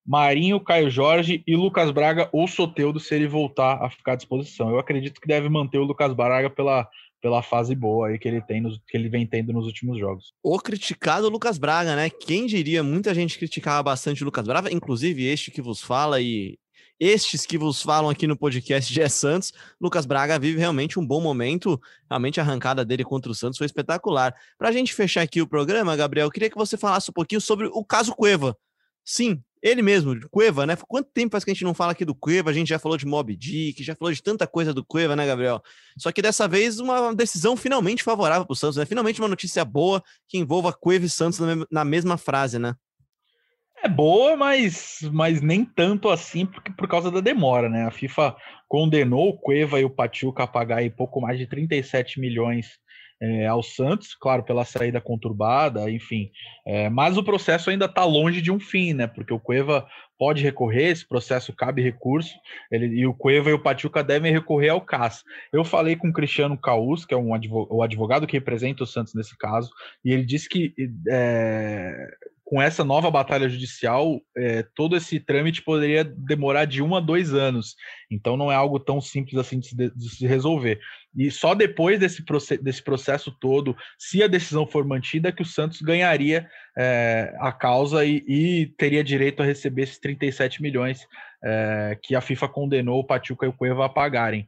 Marinho, Caio Jorge e Lucas Braga ou Soteudo se ele voltar a ficar à disposição. Eu acredito que deve manter o Lucas Braga pela pela fase boa aí que ele tem nos, que ele vem tendo nos últimos jogos. O criticado Lucas Braga, né? Quem diria? Muita gente criticava bastante o Lucas Braga, inclusive este que vos fala e estes que vos falam aqui no podcast de Santos. Lucas Braga vive realmente um bom momento. Realmente a arrancada dele contra o Santos foi espetacular. Para a gente fechar aqui o programa, Gabriel, queria que você falasse um pouquinho sobre o caso Cueva. Sim, ele mesmo, Cueva, né? Quanto tempo faz que a gente não fala aqui do Cueva? A gente já falou de Mob Dick, já falou de tanta coisa do Cueva, né, Gabriel? Só que dessa vez uma decisão finalmente favorável para o Santos, né? Finalmente uma notícia boa que envolva Cueva e Santos na mesma frase, né? É boa, mas, mas nem tanto assim por, por causa da demora, né? A FIFA condenou o Cueva e o Pachuca a pagar aí pouco mais de 37 milhões é, ao Santos, claro, pela saída conturbada, enfim. É, mas o processo ainda está longe de um fim, né? Porque o Cueva pode recorrer, esse processo cabe recurso, ele, e o Cueva e o Pachuca devem recorrer ao CAS. Eu falei com o Cristiano Caus, que é um advogado, o advogado que representa o Santos nesse caso, e ele disse que é, com essa nova batalha judicial, é, todo esse trâmite poderia demorar de um a dois anos. Então não é algo tão simples assim de se, de se resolver. E só depois desse, desse processo todo, se a decisão for mantida, que o Santos ganharia é, a causa e, e, teria direito a receber esses 37 milhões é, que a FIFA condenou o Pachuca e o Cueva a pagarem.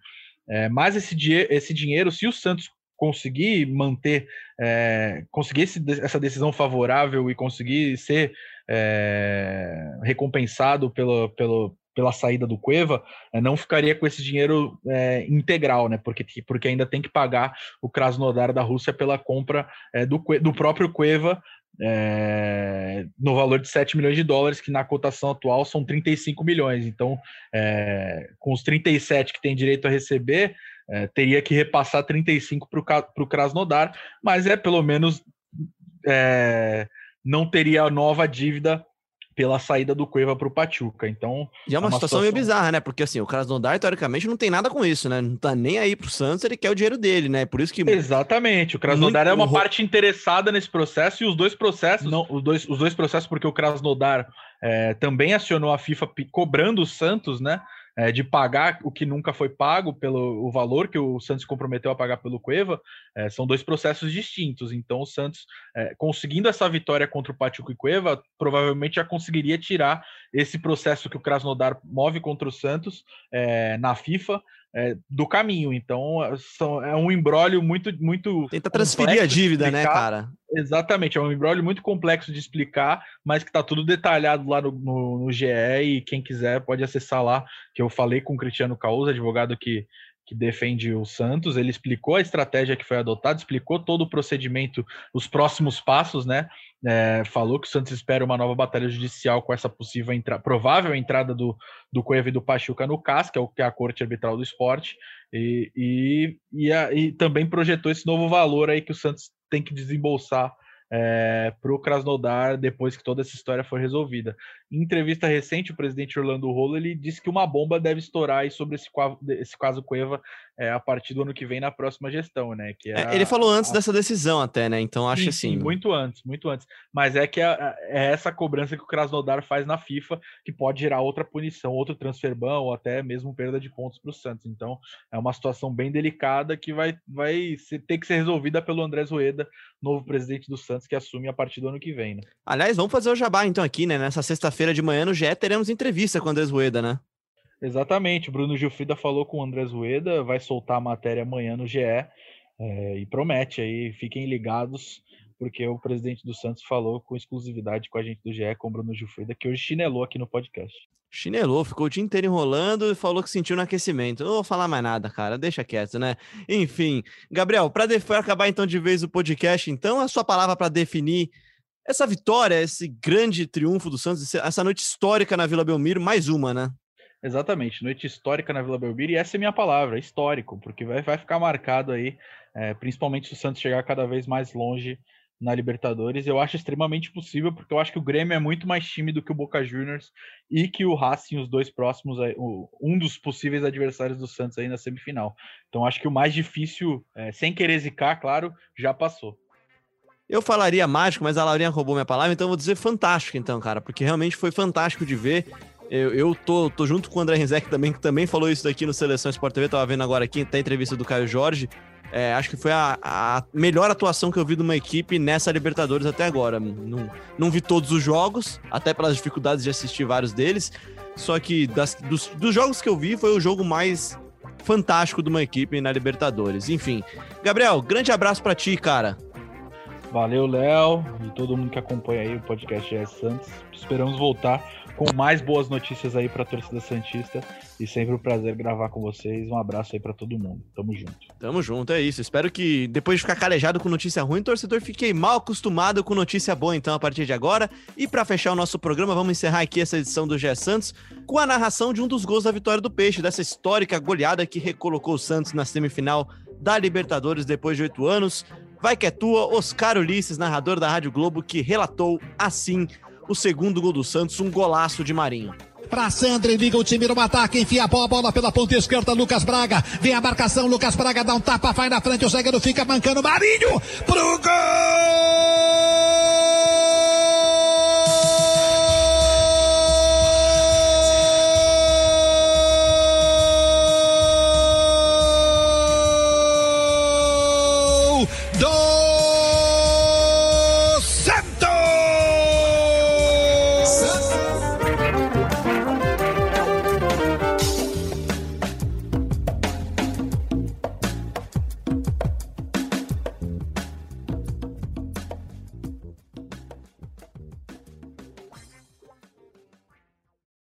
É, mas esse, esse dinheiro, se o Santos conseguir manter, é, conseguir esse, essa decisão favorável e conseguir ser é, recompensado pelo, pelo, pela saída do Cueva, é, não ficaria com esse dinheiro integral, né? Porque, porque ainda tem que pagar o Krasnodar da Rússia pela compra do, do próprio Cueva é, no valor de 7 milhões de dólares, que na cotação atual são 35 milhões. Então, é, com os 37 que tem direito a receber, é, teria que repassar 35 para o Krasnodar, mas é pelo menos é, não teria nova dívida pela saída do Cueva para o Pachuca. Então. E é uma, é uma situação, situação, meio bizarra, né? Porque assim, o Krasnodar, teoricamente, não tem nada com isso, né? Não tá nem aí pro Santos, ele quer o dinheiro dele, né? Por isso que. Exatamente. O Krasnodar muito... é uma parte interessada nesse processo e os dois processos, não, os dois, os dois processos, porque o Krasnodar é, também acionou a FIFA cobrando o Santos, né? É, de pagar o que nunca foi pago pelo o valor que o Santos comprometeu a pagar pelo Cueva, é, são dois processos distintos. Então, o Santos, é, conseguindo essa vitória contra o Pachuco e Cueva, provavelmente já conseguiria tirar esse processo que o Krasnodar move contra o Santos é, na FIFA é, do caminho. Então, são, é um embrólio muito, muito. Tenta transferir a dívida, né, cara? Exatamente, é um embrólio muito complexo de explicar, mas que está tudo detalhado lá no, no, no, GE e quem quiser pode acessar lá, que eu falei com o Cristiano Causa, advogado que que defende o Santos, ele explicou a estratégia que foi adotada, explicou todo o procedimento, os próximos passos, né? É, falou que o Santos espera uma nova batalha judicial com essa possível entra provável entrada do, do Cueva e do Pachuca no CAS, que é, o, que é a Corte Arbitral do Esporte, e, e, e, a, e também projetou esse novo valor aí que o Santos tem que desembolsar é, para o Krasnodar depois que toda essa história for resolvida. Em entrevista recente, o presidente Orlando Rolo ele disse que uma bomba deve estourar sobre esse, esse caso Cueva é, a partir do ano que vem na próxima gestão, né? Que é, ele falou antes a... dessa decisão até, né? Então acho sim, assim. Sim, muito antes, muito antes. Mas é que é essa cobrança que o Krasnodar faz na FIFA que pode gerar outra punição, outro transferbão ou até mesmo perda de pontos para o Santos. Então é uma situação bem delicada que vai, vai ser, ter que ser resolvida pelo Andrés Rueda, novo presidente do Santos, que assume a partir do ano que vem, né? Aliás, vamos fazer o jabá então aqui, né? Nessa sexta-feira de manhã no GE teremos entrevista com o Andrés Rueda, né? Exatamente. Bruno Gilfrida falou com o Andrés Rueda, vai soltar a matéria amanhã no GE é, e promete aí, fiquem ligados, porque o presidente do Santos falou com exclusividade com a gente do GE, com o Bruno Gilfrida, que hoje chinelou aqui no podcast. Chinelou, ficou o dia inteiro enrolando e falou que sentiu no aquecimento. Não vou falar mais nada, cara, deixa quieto, né? Enfim, Gabriel, para acabar então de vez o podcast, então, a sua palavra para definir essa vitória, esse grande triunfo do Santos, essa noite histórica na Vila Belmiro, mais uma, né? Exatamente, noite histórica na Vila Belmiro, e essa é minha palavra, histórico, porque vai, vai ficar marcado aí, é, principalmente se o Santos chegar cada vez mais longe na Libertadores. Eu acho extremamente possível, porque eu acho que o Grêmio é muito mais time do que o Boca Juniors e que o Racing, os dois próximos, um dos possíveis adversários do Santos aí na semifinal. Então acho que o mais difícil, é, sem querer zicar, claro, já passou. Eu falaria mágico, mas a Laurinha roubou minha palavra, então eu vou dizer fantástico, então, cara, porque realmente foi fantástico de ver. Eu, eu tô, tô junto com o André Rizek também, que também falou isso daqui no Seleção Sport TV, tava vendo agora aqui, até a entrevista do Caio Jorge. É, acho que foi a, a, melhor atuação que eu vi de uma equipe nessa Libertadores até agora. Não, não vi todos os jogos, até pelas dificuldades de assistir vários deles. Só que das, dos, dos jogos que eu vi, foi o jogo mais fantástico de uma equipe na Libertadores. Enfim, Gabriel, grande abraço para ti, cara. Valeu, Léo, e todo mundo que acompanha aí o podcast GS Santos. Esperamos voltar com mais boas notícias aí para a torcida Santista. E sempre um prazer gravar com vocês. Um abraço aí para todo mundo. Tamo junto. Tamo junto, é isso. Espero que depois de ficar calejado com notícia ruim, o torcedor fique mal acostumado com notícia boa, então, a partir de agora. E para fechar o nosso programa, vamos encerrar aqui essa edição do GE Santos com a narração de um dos gols da vitória do Peixe, dessa histórica goleada que recolocou o Santos na semifinal da Libertadores depois de oito anos. Vai que é tua, Oscar Ulisses, narrador da Rádio Globo, que relatou assim o segundo gol do Santos, um golaço de Marinho. Pra Sandri, liga o time no ataque, enfia a bola, bola pela ponta esquerda, Lucas Braga. Vem a marcação, Lucas Braga dá um tapa, vai na frente, o zagueiro fica mancando, Marinho pro gol!